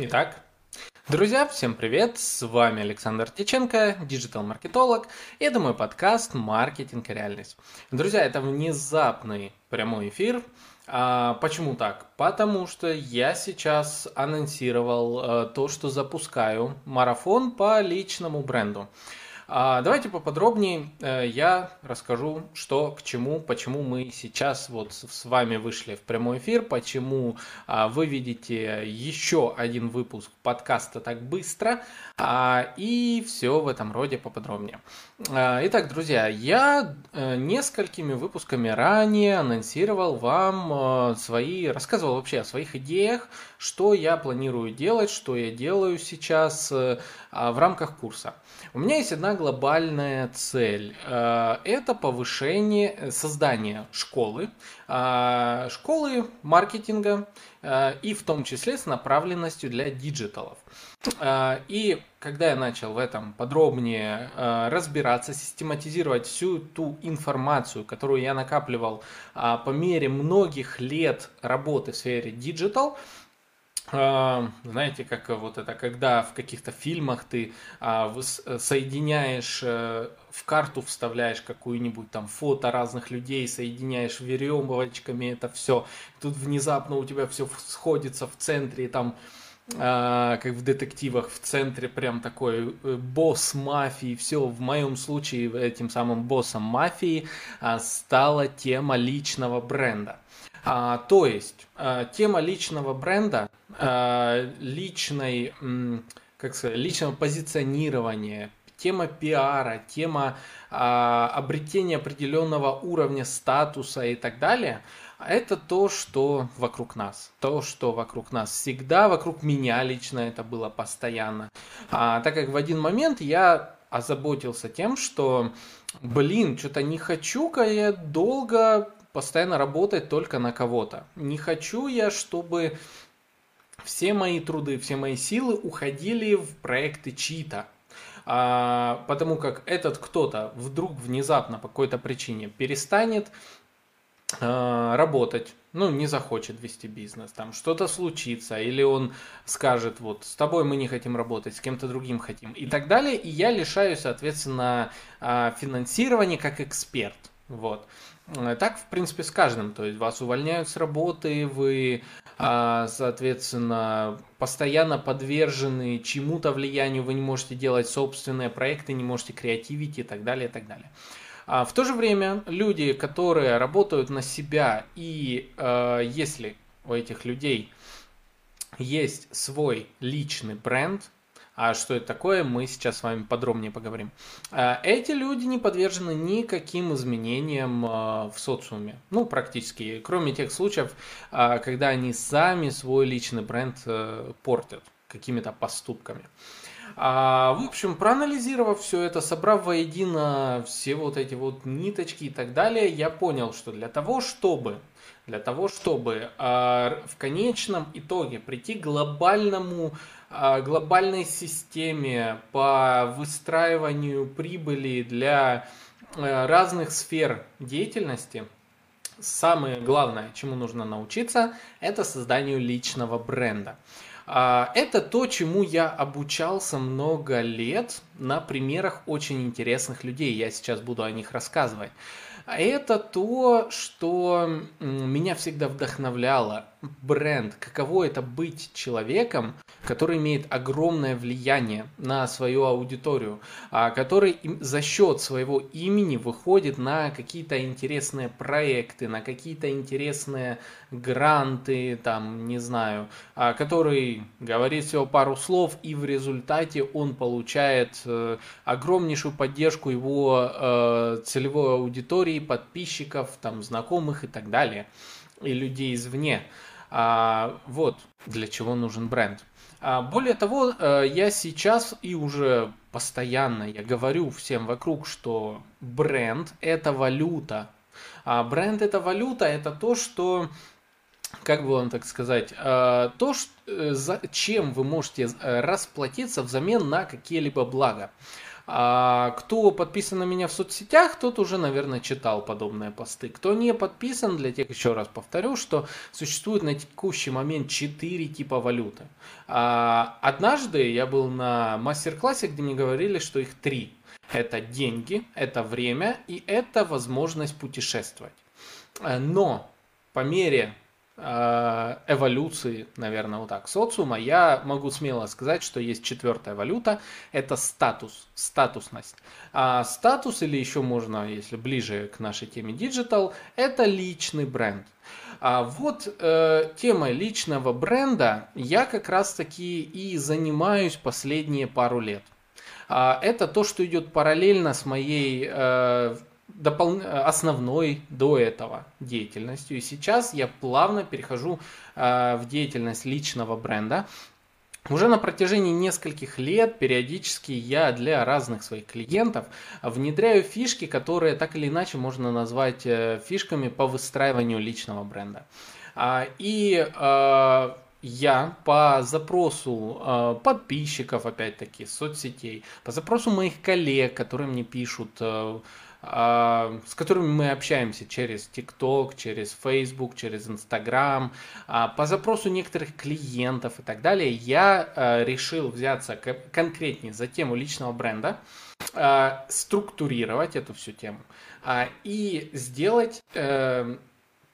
Итак, друзья, всем привет! С вами Александр Теченко, диджитал-маркетолог, и это мой подкаст «Маркетинг и реальность». Друзья, это внезапный прямой эфир. А, почему так? Потому что я сейчас анонсировал а, то, что запускаю марафон по личному бренду. А давайте поподробнее э, я расскажу, что к чему, почему мы сейчас вот с вами вышли в прямой эфир, почему а, вы видите еще один выпуск подкаста так быстро а, и все в этом роде поподробнее. Итак, друзья, я э, несколькими выпусками ранее анонсировал вам э, свои, рассказывал вообще о своих идеях, что я планирую делать, что я делаю сейчас в рамках курса. У меня есть одна глобальная цель. Э, это повышение, э, создание школы, э, школы маркетинга и в том числе с направленностью для digital ов. И когда я начал в этом подробнее разбираться, систематизировать всю ту информацию, которую я накапливал по мере многих лет работы в сфере digital, а, знаете, как вот это, когда в каких-то фильмах ты а, э, соединяешь, э, в карту вставляешь какую-нибудь там фото разных людей, соединяешь веревочками это все, тут внезапно у тебя все сходится в центре, там, а, как в детективах, в центре прям такой э, босс мафии, все, в моем случае этим самым боссом мафии стала тема личного бренда. А, то есть а, тема личного бренда, а, личной, как сказать, личного позиционирования, тема пиара, тема а, обретения определенного уровня статуса и так далее, это то, что вокруг нас. То, что вокруг нас всегда, вокруг меня лично это было постоянно. А, так как в один момент я озаботился тем, что, блин, что-то не хочу-ка я долго постоянно работать только на кого-то. Не хочу я, чтобы все мои труды, все мои силы уходили в проекты чита. А, потому как этот кто-то вдруг внезапно по какой-то причине перестанет а, работать, ну, не захочет вести бизнес, там что-то случится, или он скажет, вот, с тобой мы не хотим работать, с кем-то другим хотим, и так далее, и я лишаюсь, соответственно, а, финансирования как эксперт, вот. Э, так, в принципе, с каждым. То есть вас увольняют с работы, вы, а, соответственно, постоянно подвержены чему-то влиянию, вы не можете делать собственные проекты, не можете креативить и так далее, и так далее. А в то же время люди, которые работают на себя, и э, если у этих людей есть свой личный бренд, а что это такое, мы сейчас с вами подробнее поговорим. А, эти люди не подвержены никаким изменениям а, в социуме. Ну, практически. Кроме тех случаев, а, когда они сами свой личный бренд э, портят какими-то поступками. В общем, проанализировав все это, собрав воедино все вот эти вот ниточки и так далее, я понял, что для того, чтобы для того, чтобы а, в конечном итоге прийти к глобальному глобальной системе по выстраиванию прибыли для э, разных сфер деятельности, самое главное, чему нужно научиться, это созданию личного бренда. А, это то, чему я обучался много лет на примерах очень интересных людей. Я сейчас буду о них рассказывать. Это то, что меня всегда вдохновляло. Бренд. Каково это быть человеком, который имеет огромное влияние на свою аудиторию, а, который за счет своего имени выходит на какие-то интересные проекты, на какие-то интересные гранты, там, не знаю, а, который говорит всего пару слов, и в результате он получает э, огромнейшую поддержку его э, целевой аудитории, подписчиков, там, знакомых и так далее, и людей извне. А, вот для чего нужен бренд. А, более того, э, я сейчас и уже постоянно я говорю всем вокруг, что бренд это валюта. Бренд это валюта, это то, что как бы вам так сказать, э, то, э, чем вы можете расплатиться взамен на какие-либо блага. А кто подписан на меня в соцсетях, тот уже, наверное, читал подобные посты. Кто не подписан, для тех еще раз повторю, что существует на текущий момент 4 типа валюты. А однажды я был на мастер-классе, где мне говорили, что их три. Это деньги, это время и это возможность путешествовать. Э, но по мере э, эволюции, наверное, вот так, социума, я могу смело сказать, что есть четвертая валюта, это статус, статусность. А статус, или еще можно, если ближе к нашей теме digital, это личный бренд. А вот э, темой личного бренда я как раз таки и занимаюсь последние пару лет. А, это то, что идет параллельно с моей э, допол... основной до этого деятельностью. И сейчас я плавно перехожу э, в деятельность личного бренда. Уже на протяжении нескольких лет периодически я для разных своих клиентов внедряю фишки, которые так или иначе можно назвать э, фишками по выстраиванию личного бренда. А, и я по запросу подписчиков, опять-таки, соцсетей, по запросу моих коллег, которые мне пишут, э, с которыми мы общаемся через TikTok, через Facebook, через Instagram, э, по запросу некоторых клиентов и так далее, я э, решил взяться конкретнее за тему личного бренда, структурировать эту всю тему и сделать э,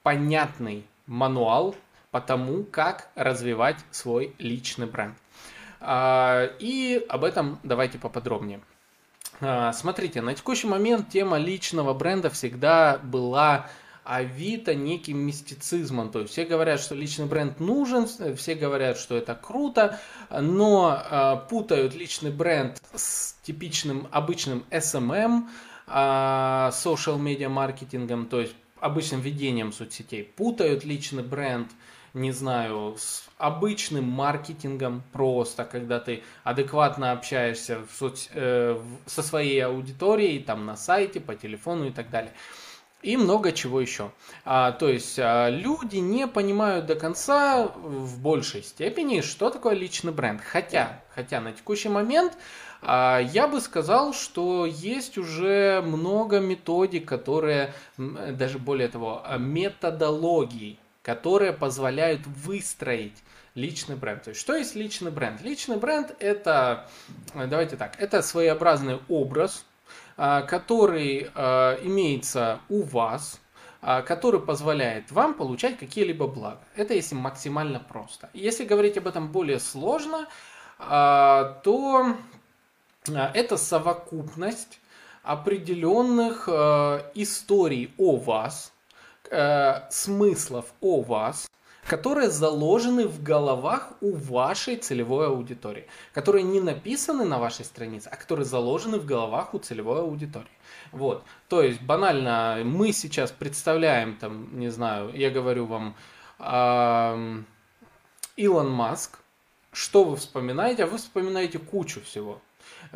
понятный мануал по тому, как развивать свой личный бренд. А, и об этом давайте поподробнее. А, смотрите, на текущий момент тема личного бренда всегда была Авито неким мистицизмом. То есть все говорят, что личный бренд нужен, все говорят, что это круто, но э, путают личный бренд с типичным обычным SMM, э, social media маркетингом, то есть обычным ведением соцсетей. Путают личный бренд не знаю, с обычным маркетингом просто, когда ты адекватно общаешься в соц... э, со своей аудиторией, там на сайте, по телефону и так далее. И много чего еще. А, то есть а, люди не понимают до конца в большей степени, что такое личный бренд. Хотя, хотя на текущий момент а, я бы сказал, что есть уже много методик, которые, даже более того, методологий, которые позволяют выстроить личный бренд. То есть, что есть личный бренд? Личный бренд это, давайте так, это своеобразный образ, а, который а, имеется у вас, а, который позволяет вам получать какие-либо блага. Это если максимально просто. Если говорить об этом более сложно, то это совокупность определенных историй о вас, э, смыслов о вас, которые заложены в головах у вашей целевой аудитории, которые не написаны на вашей странице, а которые заложены в головах у целевой аудитории. Вот. То есть банально мы сейчас представляем, там, не знаю, я говорю вам, Илон Маск, что вы вспоминаете? А вы вспоминаете кучу всего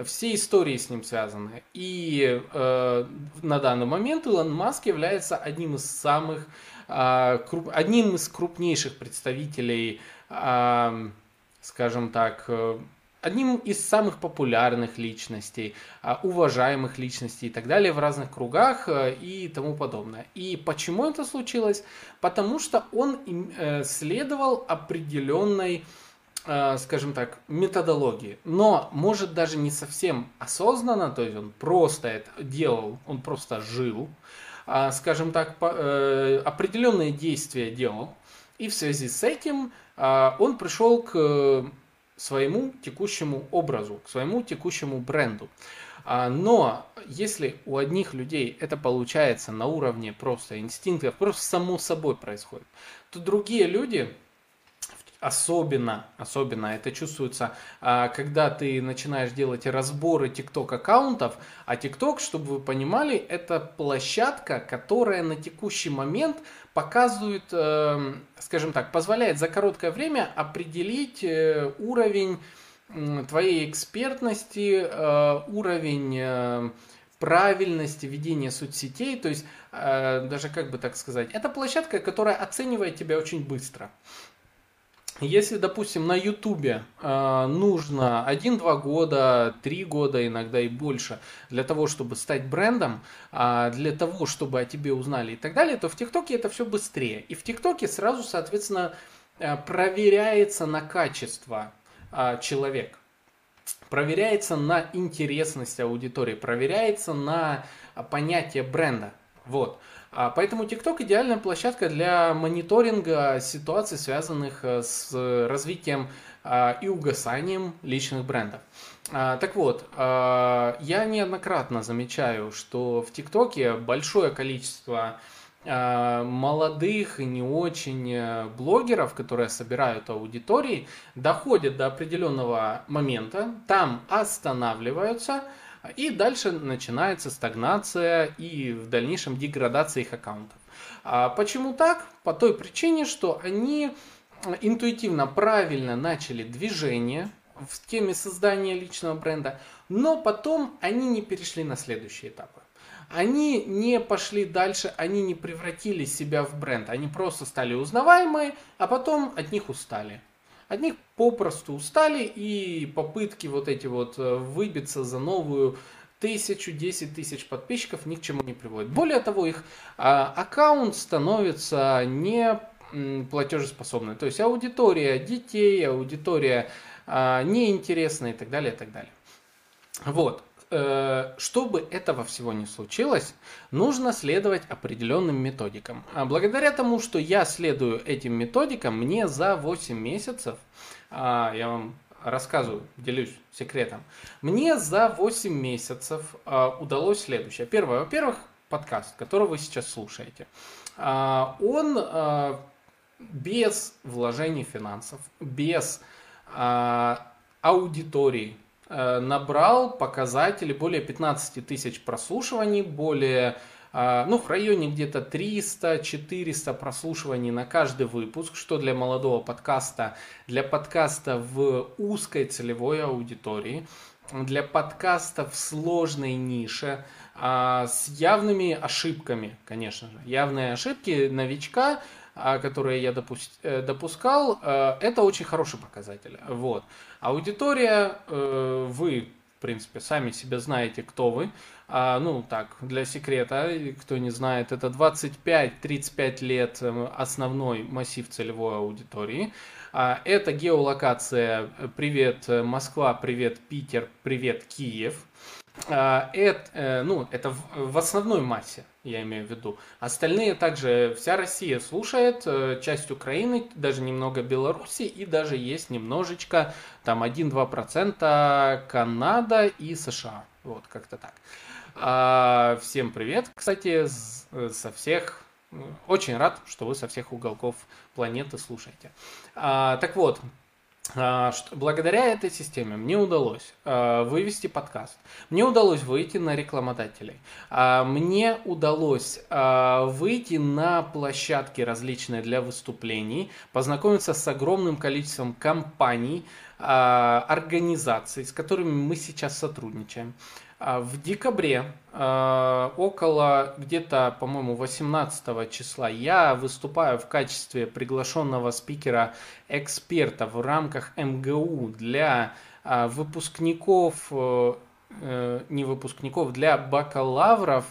все истории с ним связаны. И э, на данный момент Илон Маск является одним из самых, э, круп, одним из крупнейших представителей, э, скажем так, э, одним из самых популярных личностей, э, уважаемых личностей и так далее в разных кругах э, и тому подобное. И почему это случилось? Потому что он следовал определенной Э, скажем так, методологии, но может даже не совсем осознанно, то есть он просто это делал, он просто жил, а, скажем так, э, определенные действия делал, и в связи с этим а, он пришел к своему текущему образу, к своему текущему бренду. А, но если у одних людей это получается на уровне просто инстинктов, просто само собой происходит, то другие люди, Особенно, особенно это чувствуется, а, когда ты начинаешь делать разборы TikTok аккаунтов, а TikTok, чтобы вы понимали, это площадка, которая на текущий момент показывает, эм, скажем так, позволяет за короткое время определить э, уровень твоей экспертности, э, уровень э, правильности ведения соцсетей, то есть даже как бы так сказать, это площадка, которая оценивает тебя очень быстро. Если, допустим, на Ютубе э, нужно 1-2 года, 3 года, иногда и больше, для того, чтобы стать брендом, э, для того, чтобы о тебе узнали и так далее, то в ТикТоке это все быстрее. И в ТикТоке сразу, соответственно, э, проверяется на качество э, человек. Проверяется на интересность аудитории, проверяется на понятие бренда. Вот. А, поэтому TikTok идеальная площадка для мониторинга ситуаций, связанных э, с развитием а, и угасанием личных брендов. А, так вот, я неоднократно замечаю, что в ТикТоке большое количество молодых и не очень э, блогеров, которые собирают аудитории, доходят до определенного момента, там останавливаются – и дальше начинается стагнация и в дальнейшем деградация их аккаунтов. А почему так? По той причине, что они интуитивно правильно начали движение в теме создания личного бренда, но потом они не перешли на следующие этапы. Они не пошли дальше, они не превратили себя в бренд, они просто стали узнаваемые, а потом от них устали. От них попросту устали, и попытки вот эти вот э, выбиться за новую тысячу, десять тысяч подписчиков ни к чему не приводит. Более того, их а, аккаунт становится не платежеспособной. То есть аудитория детей, аудитория а, неинтересная и так далее, и так далее. Вот. Э, чтобы этого всего не случилось, нужно следовать определенным методикам. А благодаря тому, что я следую этим методикам, мне за 8 месяцев, а, я вам рассказываю, делюсь секретом, мне за 8 месяцев а, удалось следующее. Первое, во-первых, подкаст, который вы сейчас слушаете. Он без вложений финансов, без аудитории, набрал показатели более 15 тысяч прослушиваний, более э, ну, в районе где-то 300-400 прослушиваний на каждый выпуск, что для молодого подкаста, для подкаста в узкой целевой аудитории, для подкаста в сложной нише, а, с явными ошибками, конечно же. Явные ошибки новичка которые я э, допускал, э, это очень хороший показатель. Вот. Аудитория, э, вы, в принципе, сами себе знаете, кто вы. А, ну, так, для секрета, кто не знает, это 25-35 лет основной массив целевой аудитории. А, это геолокация «Привет Москва», «Привет Питер», «Привет Киев». А, это, ну, это в основной массе, я имею в виду. Остальные также вся Россия слушает, э, часть Украины, даже немного Беларуси и даже есть немножечко, там 1-2% Канада и США. Вот, как-то так. А, всем привет, кстати, э, со всех очень рад, что вы со всех уголков планеты слушаете. А, так вот, благодаря этой системе мне удалось а, вывести подкаст, мне удалось выйти на рекламодателей, а, мне удалось выйти на площадки различные для выступлений, познакомиться с огромным количеством компаний, организаций, с которыми мы сейчас сотрудничаем. А, в декабре, а, около где-то, по-моему, 18 числа, я выступаю в качестве приглашенного спикера-эксперта в рамках МГУ для а, выпускников, э, э, не выпускников, для бакалавров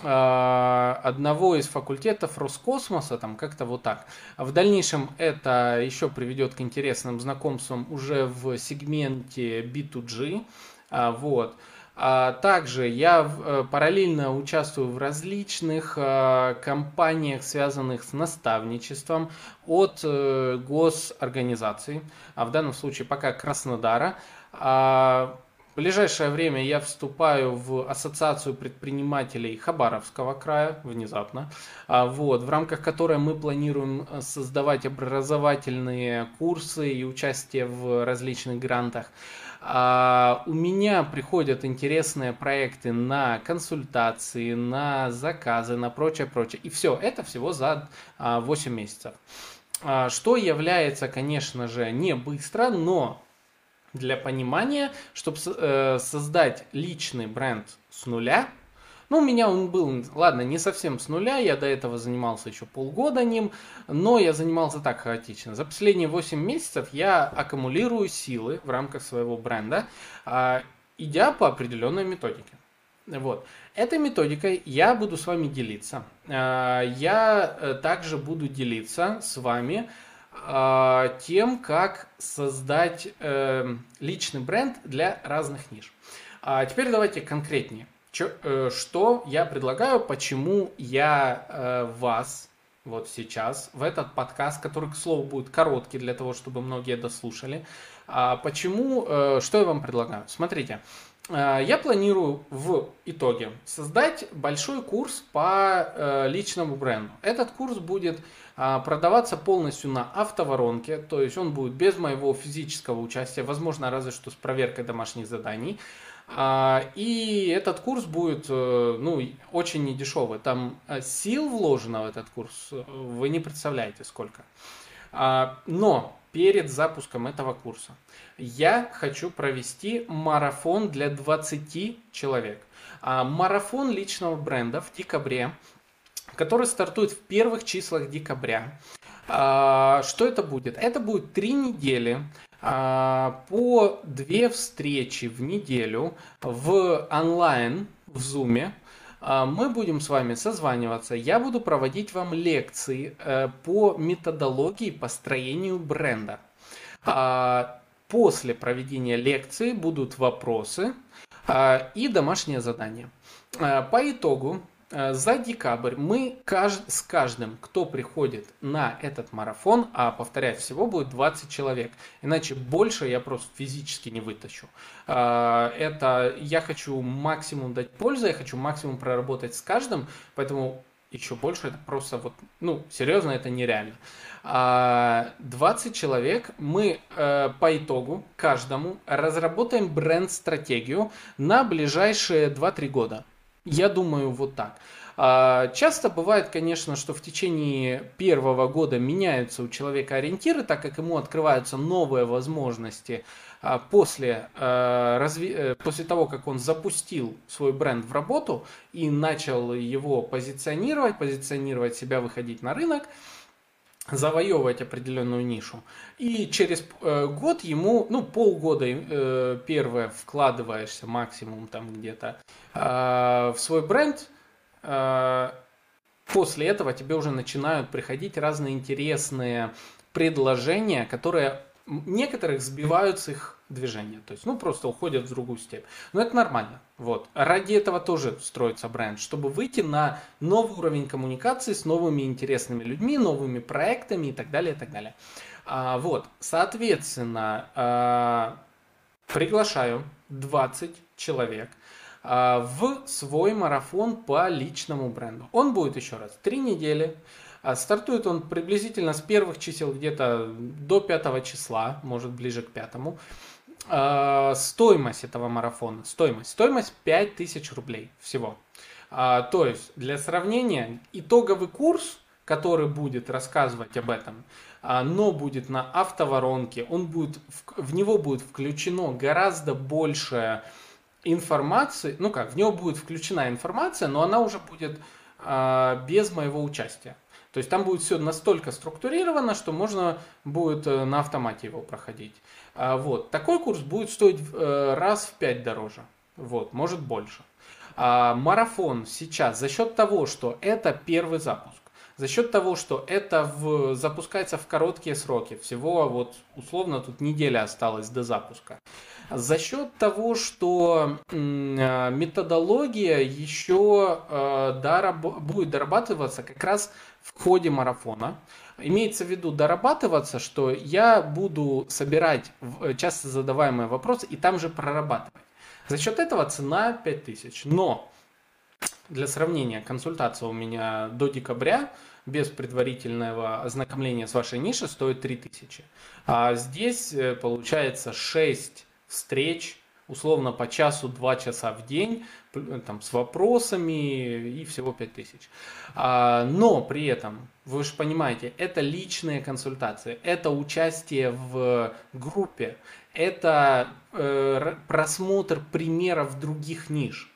одного из факультетов Роскосмоса, там как-то вот так. В дальнейшем это еще приведет к интересным знакомствам уже в сегменте B2G. Вот. А также я э, параллельно участвую в различных э, компаниях, связанных с наставничеством от э, госорганизаций, а в данном случае пока Краснодара. А в ближайшее время я вступаю в ассоциацию предпринимателей Хабаровского края, внезапно, а вот, в рамках которой мы планируем создавать образовательные курсы и участие в различных грантах. А, у меня приходят интересные проекты на консультации, на заказы, на прочее, прочее. И все, это всего за 8 а, месяцев. А, что является, конечно же, не быстро, но для понимания, чтобы э, создать личный бренд с нуля, Ну, у меня он был, ладно, не совсем с нуля, я до этого занимался еще полгода ним, но я занимался так хаотично. За последние 8 месяцев я аккумулирую силы в рамках своего бренда, а, идя по определенной методике. Вот. Этой методикой я буду с вами делиться. А, я э, также буду делиться с вами а, тем, как создать э, личный бренд для разных ниш. А теперь давайте конкретнее. Э, что я предлагаю, почему я вас вот сейчас в этот подкаст, который, к слову, будет короткий для того, чтобы многие дослушали. Почему, что я вам предлагаю? Смотрите, Э, я планирую в итоге создать большой курс по э, личному бренду. Этот курс будет э, продаваться полностью на автоворонке, то есть он будет без моего физического участия, возможно, разве что с проверкой домашних заданий. И этот курс будет ну, очень недешевый. Там сил вложено в этот курс, вы не представляете сколько. Но перед запуском этого курса я хочу провести марафон для 20 человек. А, марафон личного бренда в декабре, который стартует в первых числах декабря. А, что это будет? Это будет три недели а, по две встречи в неделю в онлайн, в зуме. Мы будем с вами созваниваться. Я буду проводить вам лекции э, по методологии построению бренда. После проведения лекции будут вопросы а, и домашнее задание. А, по итогу а, за декабрь мы с каждым, кто приходит на этот марафон, а повторять всего будет 20 человек, иначе больше я просто физически не вытащу. Это я хочу максимум дать пользу, я хочу максимум проработать с каждым, поэтому еще больше это просто вот, ну, серьезно, это нереально. 20 а, человек, мы э, по итогу каждому разработаем бренд-стратегию на ближайшие 2-3 года. Я думаю, вот так. А, часто бывает, конечно, что в течение первого года меняются у человека ориентиры, так как ему открываются новые возможности а, после, э, после того, как он запустил свой бренд в работу и начал его позиционировать, позиционировать себя, выходить на рынок – завоевывать определенную нишу. И через э, год ему, ну, полгода э, первое вкладываешься максимум там где-то э, в свой бренд, после этого тебе уже начинают приходить разные интересные предложения, которые некоторых сбивают с их движения. То есть, ну, просто уходят в другую степь. Но это нормально. Вот. Ради этого тоже строится бренд, чтобы выйти на новый уровень коммуникации с новыми интересными людьми, новыми проектами и так далее, и так далее. А, вот. Соответственно, а, приглашаю 20 человек а, в свой марафон по личному бренду. Он будет еще раз три недели. А стартует он приблизительно с первых чисел где-то до пятого числа, может ближе к пятому. А, стоимость этого марафона, стоимость, стоимость 5000 рублей всего. А, то есть, для сравнения, итоговый курс, который будет рассказывать об этом, но будет на автоворонке, он будет, в него будет включено гораздо больше информации, ну как, в него будет включена информация, но она уже будет без моего участия. То есть там будет все настолько структурировано, что можно будет э, на автомате его проходить. А, вот. Такой курс будет стоить э, раз в 5 дороже. Вот, может больше. А марафон сейчас за счет того, что это первый запуск, за счет того, что это в, запускается в короткие сроки, всего вот условно тут неделя осталась до запуска, за счет того, что э, методология еще э, дораб- будет дорабатываться как раз в ходе марафона. Имеется в виду дорабатываться, что я буду собирать э, часто задаваемые вопросы и там же прорабатывать. За счет этого цена 5000. Но для сравнения, консультация у меня до декабря без предварительного ознакомления с вашей нишей стоит 3000. А здесь э, получается 6 встреч, условно по часу, 2 часа в день, там, с вопросами и всего 5000. А, но при этом, вы же понимаете, это личные консультации, это участие в группе, это э, просмотр примеров других ниш.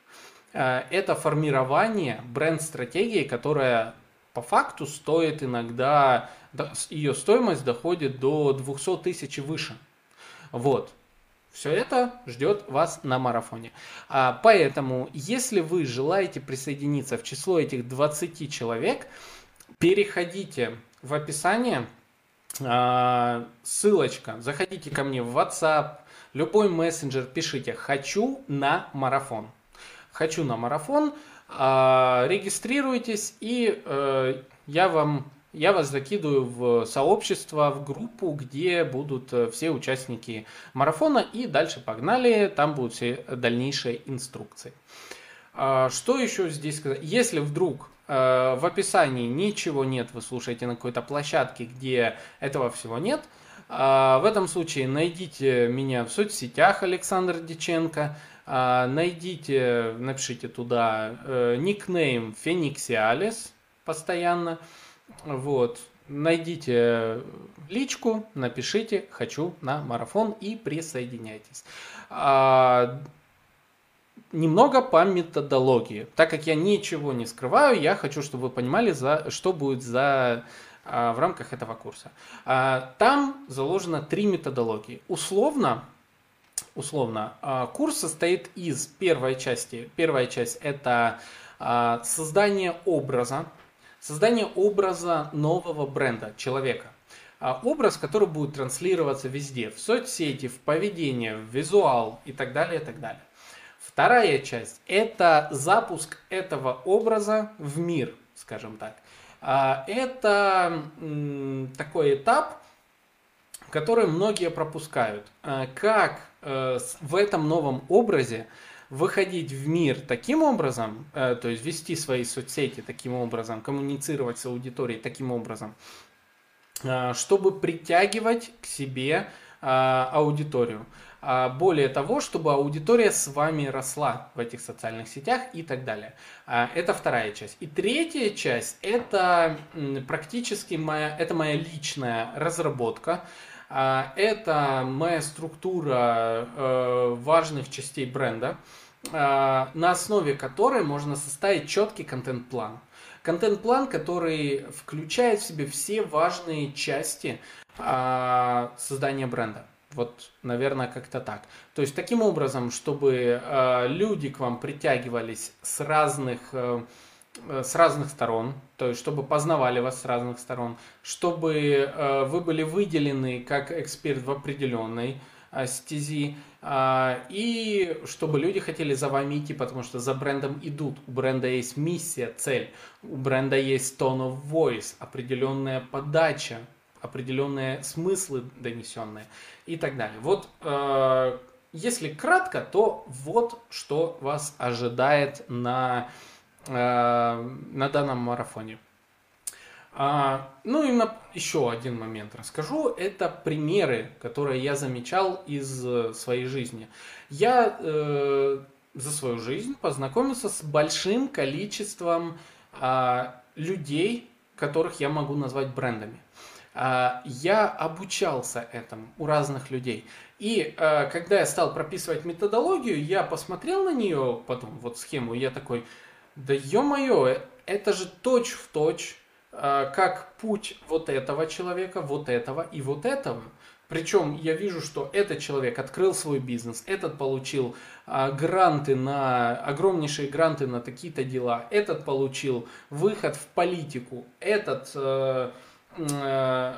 это формирование бренд-стратегии, которая по факту стоит иногда, ее стоимость доходит до 200 тысяч и выше. Вот. Все это ждет вас на марафоне. А, поэтому, если вы желаете присоединиться в число этих 20 человек, переходите в описание, а, ссылочка, заходите ко мне в WhatsApp, любой мессенджер, пишите «хочу на марафон». «Хочу на марафон», регистрируйтесь, и э, я вам я вас закидываю в сообщество, в группу, где будут э, все участники марафона. И дальше погнали, там будут все дальнейшие инструкции. А, что еще здесь сказать? Если вдруг э, в описании ничего нет, вы слушаете на какой-то площадке, где этого всего нет, а, в этом случае найдите меня в соцсетях Александр Диченко, а, найдите, напишите туда э, никнейм Фениксиалис постоянно, вот. Найдите личку, напишите «Хочу на марафон» и присоединяйтесь. А, немного по методологии. Так как я ничего не скрываю, я хочу, чтобы вы понимали, за, что будет за, а, в рамках этого курса. А, там заложено три методологии. Условно, условно а, курс состоит из первой части. Первая часть – это а, создание образа, Создание образа нового бренда, человека. А образ, который будет транслироваться везде, в соцсети, в поведение, в визуал и так далее, и так далее. Вторая часть – это запуск этого образа в мир, скажем так. Это такой этап, который многие пропускают. Как э, в этом новом образе выходить в мир таким образом, э, то есть вести свои соцсети таким образом, коммуницировать с аудиторией таким образом, э, чтобы притягивать к себе э, аудиторию. А более того, чтобы аудитория с вами росла в этих социальных сетях и так далее. А, это вторая часть. И третья часть это практически моя, это моя личная разработка. А, это моя структура важных частей бренда. А, на основе которой можно составить четкий контент-план. Контент-план, который включает в себе все важные части а, создания бренда. Вот, наверное, как-то так. То есть таким образом, чтобы э, люди к вам притягивались с разных, э, с разных сторон, то есть чтобы познавали вас с разных сторон, чтобы э, вы были выделены как эксперт в определенной э, стези, а, и чтобы люди хотели за вами идти, потому что за брендом идут. У бренда есть миссия, цель. У бренда есть tone of voice, определенная подача, определенные смыслы донесенные и так далее. Вот если кратко, то вот что вас ожидает на, на данном марафоне. А, ну и еще один момент расскажу. Это примеры, которые я замечал из э, своей жизни. Я э, за свою жизнь познакомился с большим количеством э, людей, которых я могу назвать брендами. Э, я обучался этому у разных людей. И э, когда я стал прописывать методологию, я посмотрел на нее, потом вот схему, я такой, да ё-моё, это же точь в точь а, как путь вот этого человека, вот этого и вот этого. Причем я вижу, что этот человек открыл свой бизнес, этот получил а, гранты на огромнейшие гранты на такие-то дела, этот получил выход в политику, этот э, э,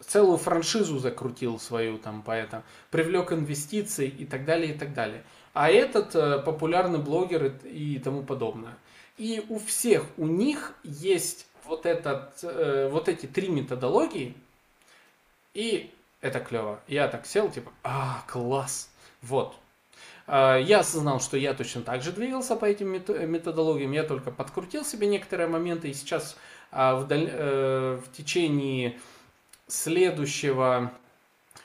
целую франшизу закрутил свою там поэта, привлек инвестиции и так далее и так далее. А этот э, популярный блогер и, и тому подобное. И у всех у них есть вот, этот, э, вот эти три методологии, и это клево. Я так сел, типа, а, класс, вот. А, я осознал, что я точно так же двигался по этим методологиям, я только подкрутил себе некоторые моменты, и сейчас а, в, даль... Э, в течение следующего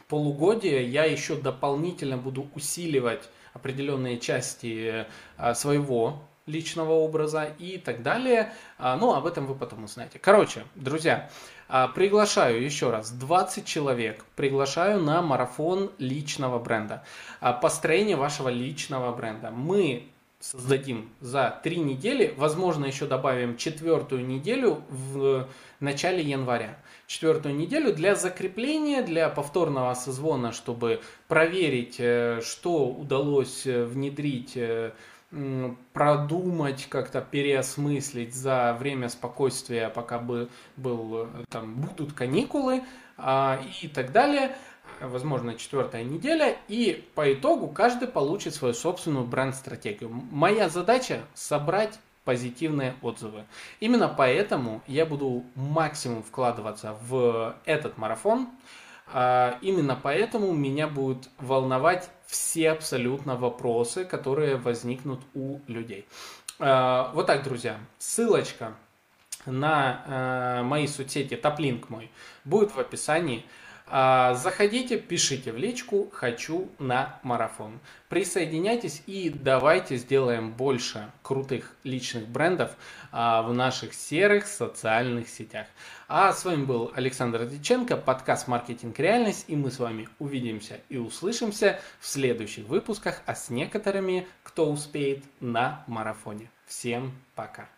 полугодия я еще дополнительно буду усиливать определенные части э, своего личного образа и так далее. А, ну, об этом вы потом узнаете. Короче, друзья, а, приглашаю еще раз 20 человек, приглашаю на марафон личного бренда. А, построение вашего личного бренда. Мы создадим за три недели. Возможно, еще добавим четвертую неделю в начале января. Четвертую неделю для закрепления, для повторного созвона, чтобы проверить, э, что удалось э, внедрить э, продумать, как-то переосмыслить за время спокойствия, пока бы был, там, будут каникулы а, и так далее возможно, четвертая неделя, и по итогу каждый получит свою собственную бренд-стратегию. Моя задача собрать позитивные отзывы. Именно поэтому я буду максимум вкладываться в этот марафон. А, именно поэтому меня будут волновать все абсолютно вопросы, которые возникнут у людей. А, вот так, друзья. Ссылочка на э, мои соцсети, топлинк мой, будет в описании. А, заходите, пишите в личку «Хочу на марафон». Присоединяйтесь и давайте сделаем больше крутых личных брендов а, в наших серых социальных сетях. А с вами был Александр Диченко, подкаст «Маркетинг. Реальность», и мы с вами увидимся и услышимся в следующих выпусках, а с некоторыми, кто успеет, на марафоне. Всем пока!